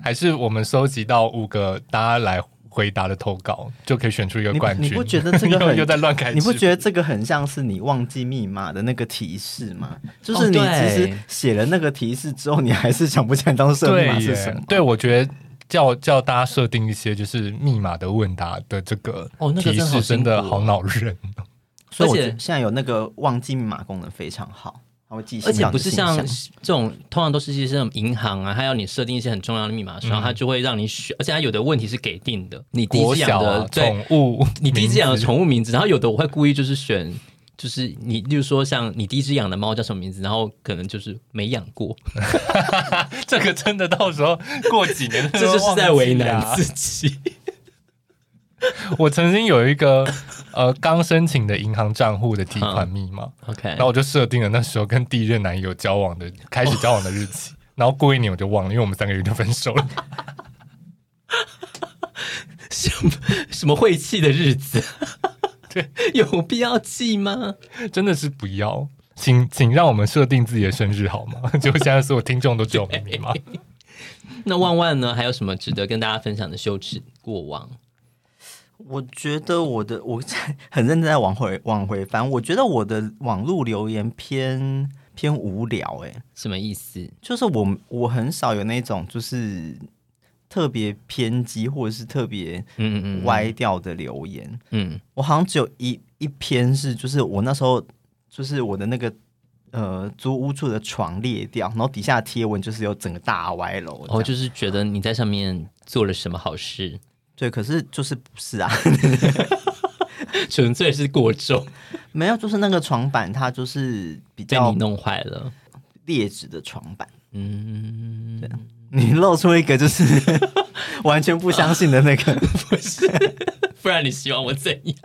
还是我们收集到五个大家来回答的投稿，就可以选出一个冠军。你，你不觉得这个 <laughs> 很又在乱开？你不觉得这个很像是你忘记密码的那个提示吗？就是你其实写了那个提示之后，你还是想不起来当时密码是什么？对，我觉得。叫叫大家设定一些就是密码的问答的这个提示，真的好恼人。而且现在有那个忘记密码功能非常好，它会记。而且不是像这种，通常都是一些银行啊，它要你设定一些很重要的密码，然后它就会让你选。而且它有的问题是给定的，你第一只养的宠物，你第一只养的宠物名字，然后有的我会故意就是选。就是你，例如说像你第一只养的猫叫什么名字，然后可能就是没养过，<laughs> 这个真的到时候过几年，<laughs> 这就是在为难自己。我曾经有一个呃刚申请的银行账户的提款密码，OK，然后我就设定了那时候跟第一任男友交往的开始交往的日期，<laughs> 然后过一年我就忘了，因为我们三个月就分手了。<laughs> 什么什么晦气的日子？<laughs> 对，有必要记吗？真的是不要，请请让我们设定自己的生日好吗？就现在所有听众都知道秘密吗？那万万呢？还有什么值得跟大家分享的羞耻过往？我觉得我的我在很认真在往回往回翻，我觉得我的网络留言偏偏无聊，欸，哎，什么意思？就是我我很少有那种就是特别偏激或者是特别嗯嗯歪掉的留言，嗯，嗯，我好像只有一一篇是就是我那时候就是我的那个呃租屋处的床裂掉，然后底下贴文就是有整个大歪楼，哦，就是觉得你在上面做了什么好事。对，可是就是不是啊，<laughs> 纯粹是过重，没有，就是那个床板它就是比较被你弄坏了，劣质的床板。嗯，对，你露出一个就是 <laughs> 完全不相信的那个，<laughs> 不是，不然你希望我怎样？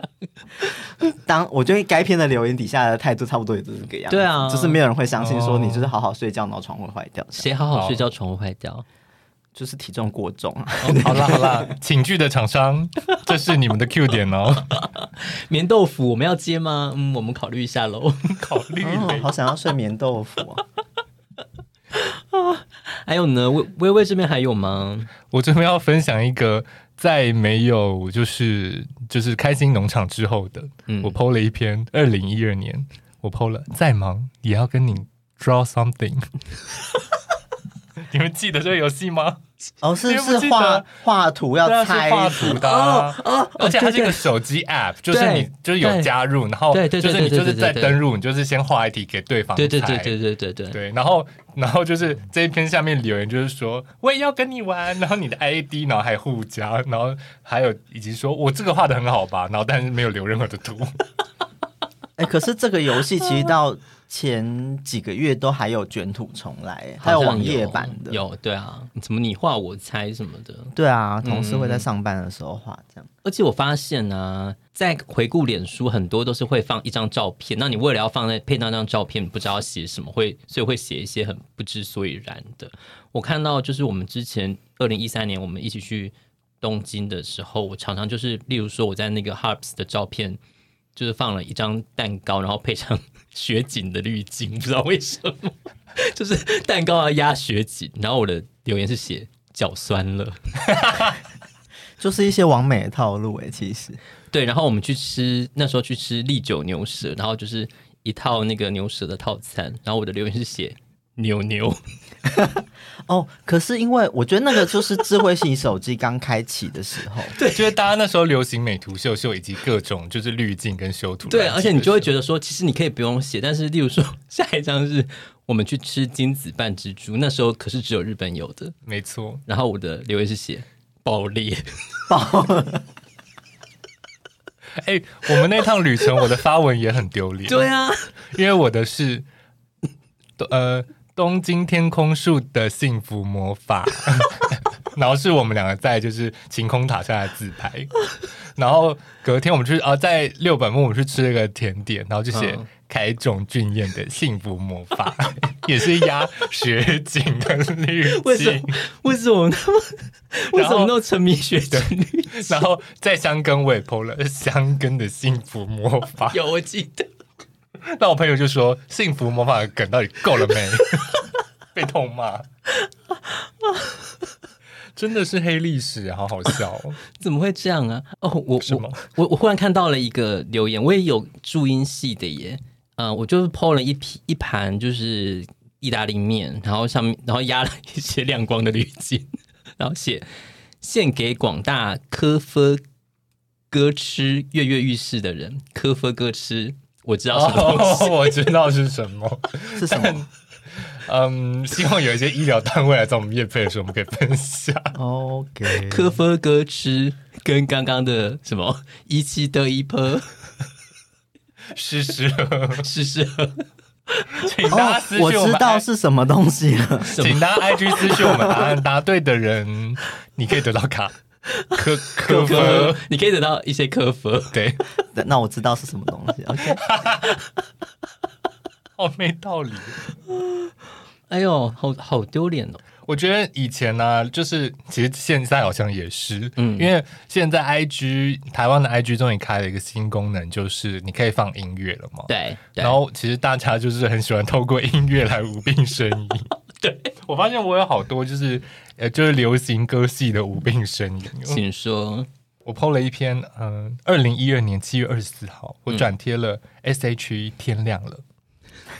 当我觉得该篇的留言底下的态度差不多也就是这个样子，对啊，就是没有人会相信说你就是好好睡觉，然后床会坏掉，谁好好睡觉床会坏掉？就是体重过重。好啦 <laughs> 好啦，请剧的厂商，<laughs> 这是你们的 Q 点哦。棉豆腐我们要接吗？嗯，我们考虑一下喽。<laughs> 考虑、哦，好想要睡棉豆腐啊！还有呢，薇薇薇这边还有吗？我这边要分享一个，在没有就是就是开心农场之后的，嗯、我 PO 了一篇二零一二年，我 PO 了，再忙也要跟你 draw something。你们记得这个游戏吗？哦，是是画画图要猜画图的，哦哦，而且是一个手机 app，就是你就是有加入，然后，就是你就是在登录，你就是先画一题给对方对对对对对对对，然后然后就是这一篇下面留言就是说我也要跟你玩，然后你的 id，然后还互加，然后还有以及说我这个画的很好吧，然后但是没有留任何的图。<laughs> 哎，可是这个游戏其实到。前几个月都还有卷土重来，还有网页版的，有对啊，怎么你画我猜什么的，对啊，同事会在上班的时候画这样。而且我发现呢、啊，在回顾脸书，很多都是会放一张照片，那你为了要放在配那张照片，不知道写什么，会所以会写一些很不知所以然的。我看到就是我们之前二零一三年我们一起去东京的时候，我常常就是例如说我在那个 Harps 的照片，就是放了一张蛋糕，然后配上。雪景的滤镜，不知道为什么，就是蛋糕要压雪景，然后我的留言是写脚酸了，<laughs> 就是一些完美的套路哎，其实对。然后我们去吃，那时候去吃利酒牛舌，然后就是一套那个牛舌的套餐，然后我的留言是写牛牛。<laughs> 哦，可是因为我觉得那个就是智慧型手机刚开启的时候，<laughs> 对，就是大家那时候流行美图秀秀以及各种就是滤镜跟修图，对，而且你就会觉得说，其实你可以不用写，但是例如说下一张是我们去吃金子半蜘蛛，那时候可是只有日本有的，没错。然后我的留言是写爆裂爆，<laughs> 哎、欸，我们那趟旅程我的发文也很丢脸，对啊，因为我的是呃。东京天空树的幸福魔法，<laughs> 然后是我们两个在就是晴空塔下来自拍，然后隔天我们去啊在六本木我们去吃了个甜点，然后就写凯种俊彦的幸福魔法，<laughs> 也是压雪景的滤镜。为什么？为什么那么？为什么那么沉迷雪景滤镜？然后在香根我也 po 了香根的幸福魔法，有我记得。<laughs> 那我朋友就说：“幸福魔法的梗到底够了没？” <laughs> 被痛骂，<laughs> 真的是黑历史，好好笑哦！怎么会这样啊？哦，我我？我我忽然看到了一个留言，我也有注音系的耶。嗯、呃，我就是 po 了一批一盘，就是意大利面，然后上面然后压了一些亮光的滤镜，然后写献给广大科夫哥吃跃跃欲试的人，科夫哥吃。我知道什么东西，哦，<laughs> 我知道是什么，<laughs> 是什么？<laughs> 嗯，希望有一些医疗单位来找我们验配的时候，我们可以分享。OK，科夫歌吃跟刚刚的什么一期得一波，试试喝，试试喝，请大家私讯我，我知道是什么东西了，请大家 IG 私讯我们答案答对的人，你可以得到卡。科科科，你可以得到一些科科，对，那我知道是什么东西。OK，<laughs> 好没道理。<laughs> 哎呦，好好丢脸哦！我觉得以前呢、啊，就是其实现在好像也是，嗯，因为现在 IG 台湾的 IG 终于开了一个新功能，就是你可以放音乐了嘛。对。对然后其实大家就是很喜欢透过音乐来无病呻吟。<laughs> 对。我发现我有好多就是呃就是流行歌系的无病呻吟。<laughs> 请说。我 PO 了一篇，嗯、呃，二零一二年七月二十四号，我转贴了 SHE 天亮了，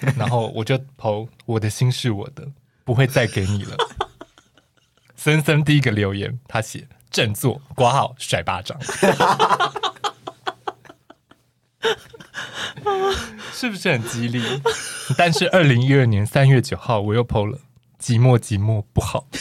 嗯、然后我就 PO 我的心是我的。<laughs> 不会再给你了。森森第一个留言，他写振作挂号甩巴掌，<laughs> 是不是很激励？但是二零一二年三月九号，我又 PO 了寂寞寂寞不好。<laughs>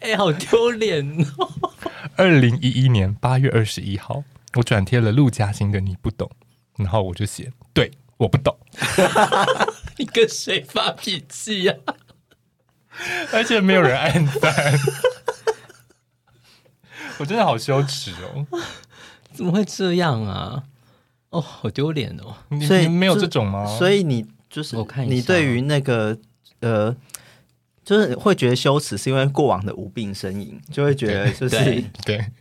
哎、欸，好丢脸哦！二零一一年八月二十一号，我转贴了陆嘉欣的你不懂，然后我就写对。我不懂，<laughs> 你跟谁发脾气呀？<laughs> 而且没有人按赞，我真的好羞耻哦！怎么会这样啊？哦，好丢脸哦！所以你没有这种吗？所以你就是我看你对于那个呃，就是会觉得羞耻，是因为过往的无病呻吟，就会觉得就是对。<laughs> 对 <laughs>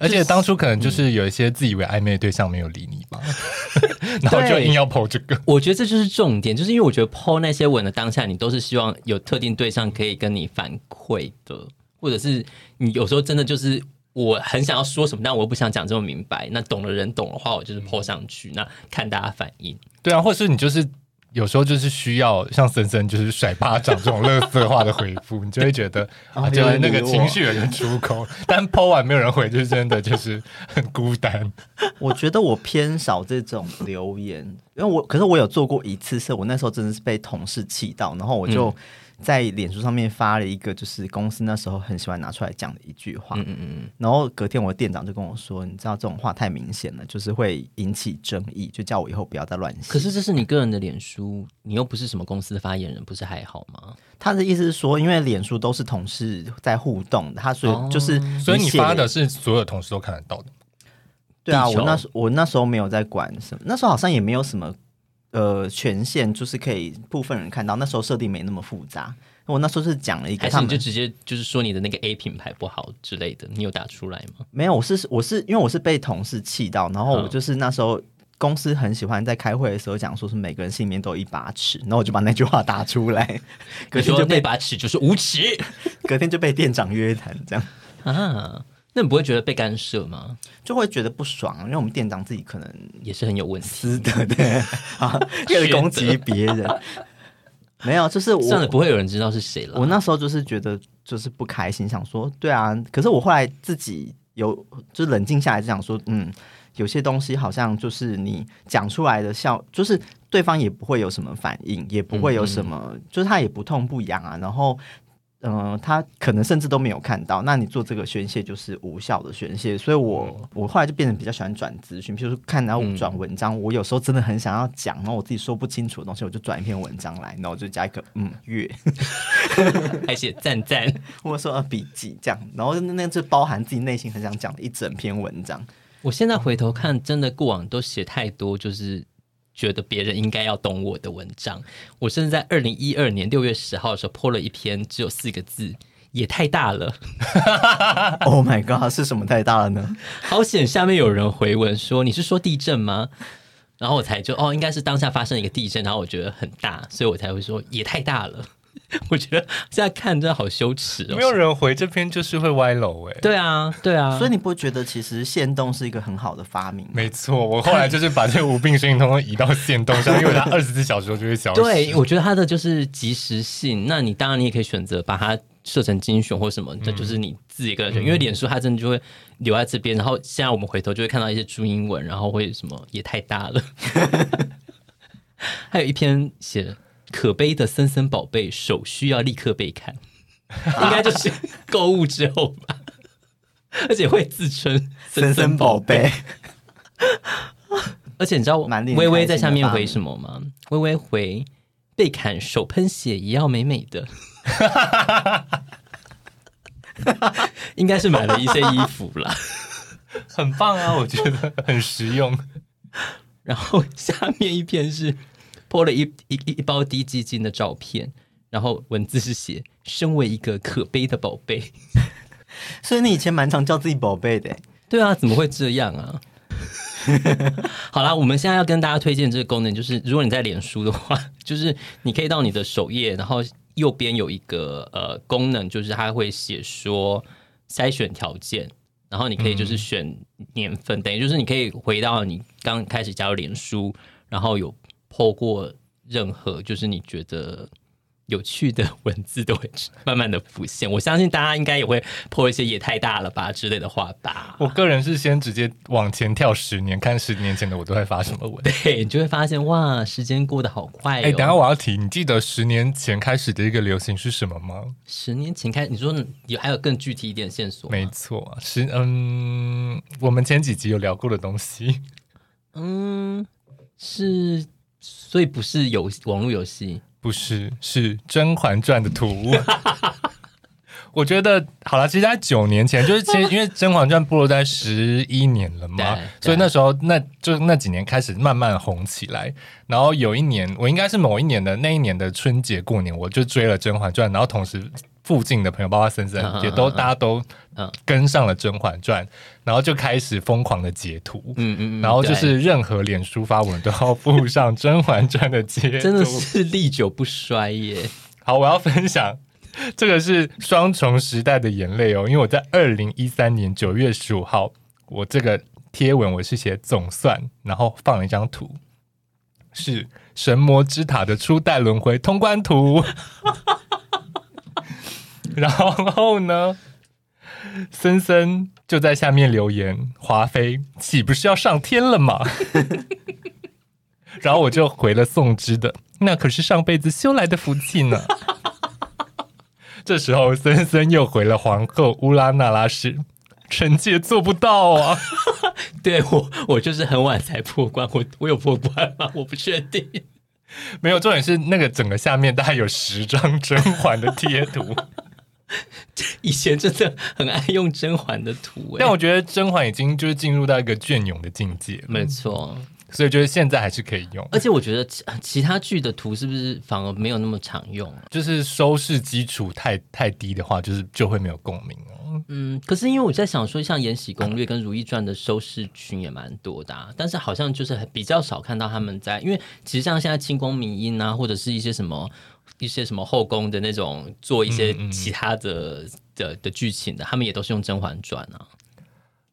而且当初可能就是有一些自以为暧昧的对象没有理你吧，<laughs> 嗯、然后就硬要 po 这个。我觉得这就是重点，就是因为我觉得 po 那些吻的当下，你都是希望有特定对象可以跟你反馈的，或者是你有时候真的就是我很想要说什么，但我又不想讲这么明白。那懂的人懂的话，我就是 po 上去，那看大家反应。对啊，或者是你就是。有时候就是需要像森森就是甩巴掌这种乐色话的回复，<laughs> 你就会觉得啊，就是那个情绪有点出口，<laughs> 但 po 完没有人回，就是真的就是很孤单。<laughs> 我觉得我偏少这种留言，因为我可是我有做过一次，是我那时候真的是被同事气到，然后我就。嗯在脸书上面发了一个，就是公司那时候很喜欢拿出来讲的一句话。嗯嗯嗯。然后隔天我的店长就跟我说：“你知道这种话太明显了，就是会引起争议，就叫我以后不要再乱写。”可是这是你个人的脸书，你又不是什么公司的发言人，不是还好吗？他的意思是说，因为脸书都是同事在互动，他所以就是、哦，所以你发的是所有同事都看得到的。对啊，我那时我那时候没有在管什么，那时候好像也没有什么。呃，权限就是可以部分人看到，那时候设定没那么复杂。我那时候是讲了一个，还是你就直接就是说你的那个 A 品牌不好之类的，你有打出来吗？没有，我是我是因为我是被同事气到，然后我就是那时候公司很喜欢在开会的时候讲说是每个人心里面都有一把尺，然后我就把那句话打出来，<laughs> 隔天就被那把尺就是无耻，<laughs> 隔天就被店长约谈这样啊。那你不会觉得被干涉吗？就会觉得不爽，因为我们店长自己可能也是很有问题的，对 <laughs> 啊，为了攻击别人，没有，就是我算了，不会有人知道是谁了。我那时候就是觉得就是不开心，想说对啊，可是我后来自己有就冷静下来，就想说，嗯，有些东西好像就是你讲出来的笑，就是对方也不会有什么反应，也不会有什么，嗯、就是他也不痛不痒啊，然后。嗯、呃，他可能甚至都没有看到，那你做这个宣泄就是无效的宣泄，所以我我后来就变成比较喜欢转资讯，比如说看到转文章、嗯，我有时候真的很想要讲，然后我自己说不清楚的东西，我就转一篇文章来，然后我就加一个嗯月，<laughs> 还写赞赞，<laughs> 或者说笔记这样，然后那就包含自己内心很想讲的一整篇文章。我现在回头看，真的过往都写太多，就是。觉得别人应该要懂我的文章，我甚至在二零一二年六月十号的时候 po 了一篇，只有四个字，也太大了。<laughs> Oh my god，是什么太大了呢？好险，下面有人回文说你是说地震吗？然后我才就哦，应该是当下发生了一个地震，然后我觉得很大，所以我才会说也太大了。<laughs> 我觉得现在看真的好羞耻哦！没有人回这篇就是会歪楼哎。对啊，对啊，所以你不会觉得其实限动是一个很好的发明？没错，我后来就是把这个无病呻吟通通移到限动上，因为它 <laughs> 二十四小时就会消失。对，我觉得它的就是及时性。那你当然你也可以选择把它设成精选或什么，这、嗯、就是你自己个人选。因为脸书它真的就会留在这边，然后现在我们回头就会看到一些注英文，然后会什么也太大了。<laughs> 还有一篇写。可悲的森森宝贝，手需要立刻被砍，应该就是 <laughs> 购物之后吧，而且会自称森森宝贝，而且你知道微微在下面回什么吗？微微回被砍手喷血也要美美的，应该是买了一些衣服啦，很棒啊，我觉得很实用。然后下面一篇是。Po 了一一一一包低基金的照片，然后文字是写“身为一个可悲的宝贝”，所以你以前蛮常叫自己宝贝的。对啊，怎么会这样啊？<laughs> 好啦，我们现在要跟大家推荐这个功能，就是如果你在脸书的话，<laughs> 就是你可以到你的首页，然后右边有一个呃功能，就是它会写说筛选条件，然后你可以就是选年份，嗯、等于就是你可以回到你刚开始加入脸书，然后有 po 过任何就是你觉得。有趣的文字都会慢慢的浮现，我相信大家应该也会 po 一些也太大了吧之类的话吧。我个人是先直接往前跳十年，看十年前的我都会发什么文。对，你就会发现哇，时间过得好快哦。哎，等下我要提，你记得十年前开始的一个流行是什么吗？十年前开，你说有还有更具体一点线索？没错，是嗯，我们前几集有聊过的东西。嗯，是，所以不是游网络游戏。不是，是《甄嬛传》的图。<laughs> 我觉得好了，其实在九年前，就是其实因为《甄嬛传》播了在十一年了嘛，所以那时候那就那几年开始慢慢红起来。然后有一年，我应该是某一年的那一年的春节过年，我就追了《甄嬛传》，然后同时。附近的朋友，包括森森，也都大家都跟上了《甄嬛传》，然后就开始疯狂的截图，嗯嗯，然后就是任何脸书发文都要附上《甄嬛传》的截图，<laughs> 真的是历久不衰耶。<laughs> 好，我要分享这个是双重时代的眼泪哦，因为我在二零一三年九月十五号，我这个贴文我是写总算，然后放了一张图，是神魔之塔的初代轮回通关图。<laughs> 然后呢，森森就在下面留言：“华妃岂不是要上天了吗？” <laughs> 然后我就回了宋芝的：“那可是上辈子修来的福气呢。<laughs> ”这时候森森又回了皇后乌拉那拉氏：“臣妾做不到啊。<laughs> ”对我，我就是很晚才破关，我我有破关吗？我不确定。没有，重点是那个整个下面大概有十张甄嬛的贴图。<laughs> 以前真的很爱用甄嬛的图，但我觉得甄嬛已经就是进入到一个隽永的境界，没错，所以就是现在还是可以用。而且我觉得其他剧的图是不是反而没有那么常用？就是收视基础太太低的话，就是就会没有共鸣哦。嗯，可是因为我在想说，像《延禧攻略》跟《如懿传》的收视群也蛮多的，啊，但是好像就是比较少看到他们在，因为其实像现在清宫明音啊，或者是一些什么。一些什么后宫的那种做一些其他的、嗯嗯、的的剧情的，他们也都是用《甄嬛传》啊。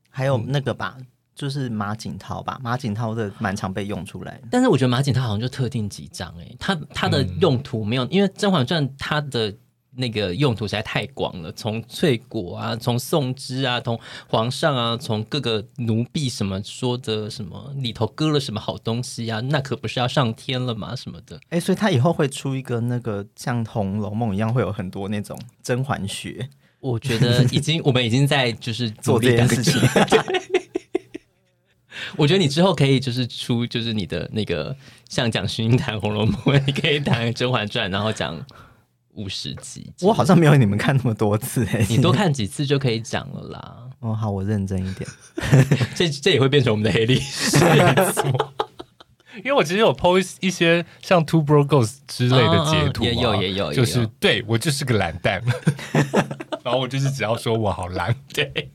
还有那个吧，嗯、就是马景涛吧，马景涛的蛮常被用出来。但是我觉得马景涛好像就特定几张哎、欸，他他的用途没有，嗯、因为《甄嬛传》他的。那个用途实在太广了，从翠果啊，从宋枝啊，从皇上啊，从各个奴婢什么说的什么里头割了什么好东西啊，那可不是要上天了吗？什么的，哎，所以他以后会出一个那个像《红楼梦》一样，会有很多那种甄嬛学。我觉得已经，我们已经在就是 <laughs> 做这件事情。我觉得你之后可以就是出就是你的那个像讲薰衣谈《红楼梦》，你 <laughs> 可以谈《甄嬛传》，然后讲。五十集，我好像没有你们看那么多次哎，<laughs> 你多看几次就可以讲了啦。哦，好，我认真一点。<laughs> 这这也会变成我们的黑历史，<laughs> 因为我其实有 post 一些像 Two Broke Girls 之类的截图，也有也有，就是对我就是个懒蛋，然后我就是只要说我好懒，对，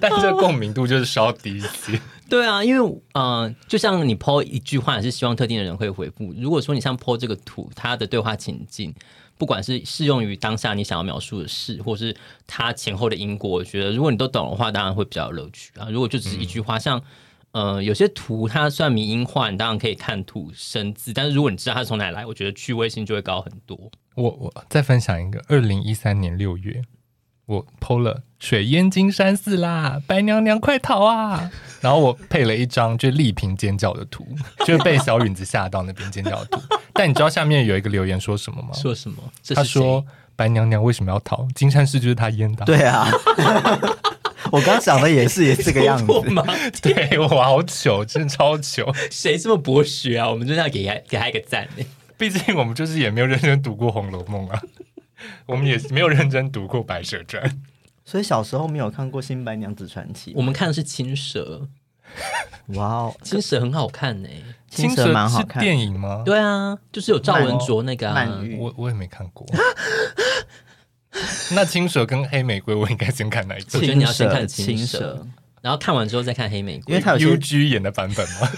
但是这个共鸣度就是稍低一些。对啊，因为嗯、呃，就像你 po 一句话，是希望特定的人会回复。如果说你像 po 这个图，它的对话情境。不管是适用于当下你想要描述的事，或是它前后的因果，我觉得如果你都懂的话，当然会比较有乐趣啊。如果就只是一句话，像呃有些图它算迷因化，你当然可以看图生字，但是如果你知道它从哪来，我觉得趣味性就会高很多。我我再分享一个，二零一三年六月。我 PO 了水淹金山寺啦，白娘娘快逃啊！然后我配了一张就丽萍尖叫的图，就是被小允子吓到那边尖叫的图。但你知道下面有一个留言说什么吗？说什么？他说白娘娘为什么要逃？金山寺就是她淹的。对啊，<laughs> 我刚想的也是也是这个样子吗？<laughs> 对，我好糗，真的超糗。<laughs> 谁这么博学啊？我们真的要给他给他一个赞。毕竟我们就是也没有认真读过《红楼梦》啊。<laughs> 我们也没有认真读过《白蛇传》，所以小时候没有看过《新白娘子传奇》。我们看的是《青蛇》，哇哦，青蛇很好看呢、欸，青蛇蛮好看。电影吗？对啊，就是有赵文卓那个啊。我我也没看过。<laughs> 那青蛇跟黑玫瑰，我应该先看哪一集？我觉得你要先看青蛇，青蛇然后看完之后再看黑玫瑰，因为他有 U G 演的版本吗？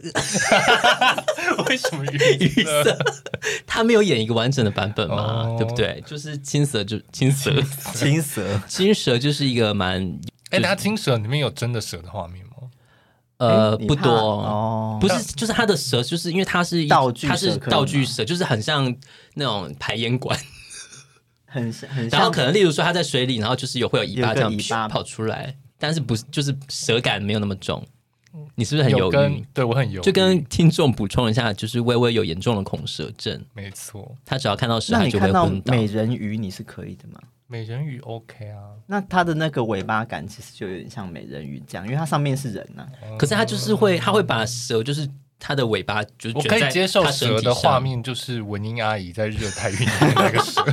<laughs> 为什么绿色？他没有演一个完整的版本嘛，哦、对不对？就是青蛇就青蛇，青蛇，<laughs> 青蛇就是一个蛮……哎、欸，他青蛇里面有真的蛇的画面吗？呃，不多哦，不是，就是他的蛇，就是因为它是道具，它是道具蛇，就是很像那种排烟管，很很像。然后可能例如说它在水里，然后就是有会有尾巴这样跑出来，但是不是就是蛇感没有那么重。你是不是很犹豫？对我很犹豫。就跟听众补充一下，就是微微有严重的恐蛇症，没错。他只要看到蛇，那你看到美人鱼，你是可以的吗？美人鱼 OK 啊，那它的那个尾巴感其实就有点像美人鱼这样，因为它上面是人呐、啊。可是它就是会，它会把蛇，就是它的尾巴，就是我可以接受蛇的画面，就是文英阿姨在热带雨林的那个蛇，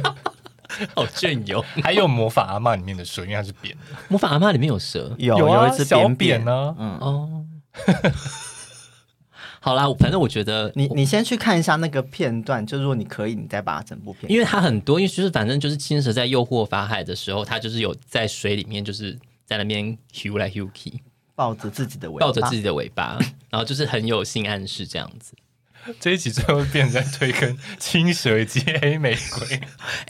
<laughs> 好隽永。<laughs> 还有魔法阿妈里面的蛇，因为它是扁的。魔法阿妈里面有蛇，有有啊，有一只扁扁呢。嗯哦。<laughs> 好啦，反正我觉得你你先去看一下那个片段，就如果你可以，你再把它整部片，因为它很多，因为就是反正就是青蛇在诱惑法海的时候，它就是有在水里面，就是在那边游来游去，抱着自己的尾巴，抱着自己的尾巴，然后就是很有性暗示这样子。这一集最后变成在推跟青蛇以及黑玫瑰，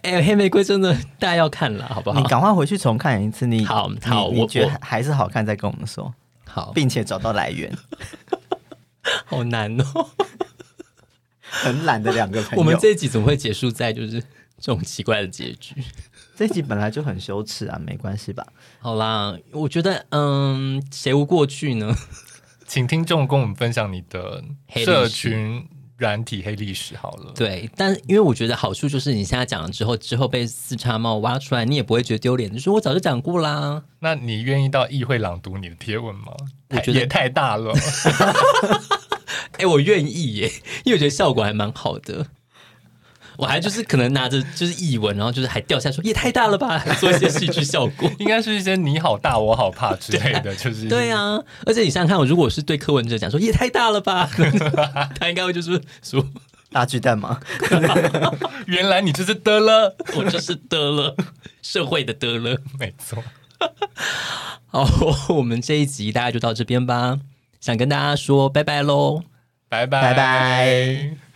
哎、欸，黑玫瑰真的大家要看了，好不好？你赶快回去重看一次，你好好，你，你觉得还是好看，再跟我们说好，并且找到来源。<laughs> 好难哦，<laughs> 很懒的两个朋友。我们这一集怎么会结束在就是这种奇怪的结局？<laughs> 这一集本来就很羞耻啊，没关系吧？好啦，我觉得嗯，谁无过去呢？请听众跟我们分享你的社群软体黑历史好了。对，但因为我觉得好处就是你现在讲了之后，之后被四叉猫挖出来，你也不会觉得丢脸，就说我早就讲过啦。那你愿意到议会朗读你的贴文吗？我觉得也太大了。<laughs> <laughs> 哎、欸，我愿意耶，因为我觉得效果还蛮好的。我还就是可能拿着就是译文，然后就是还掉下来说也太大了吧，还 <laughs> 做一些戏剧效果，<laughs> 应该是一些你好大我好怕之类的，<laughs> 就是对啊。而且你想想看，我如果是对柯文哲讲说也太大了吧，他应该会就是说大巨蛋吗？原来你就是得了，我就是得了，社会的得了，没错。好，我们这一集大概就到这边吧，想跟大家说拜拜喽，拜拜拜拜。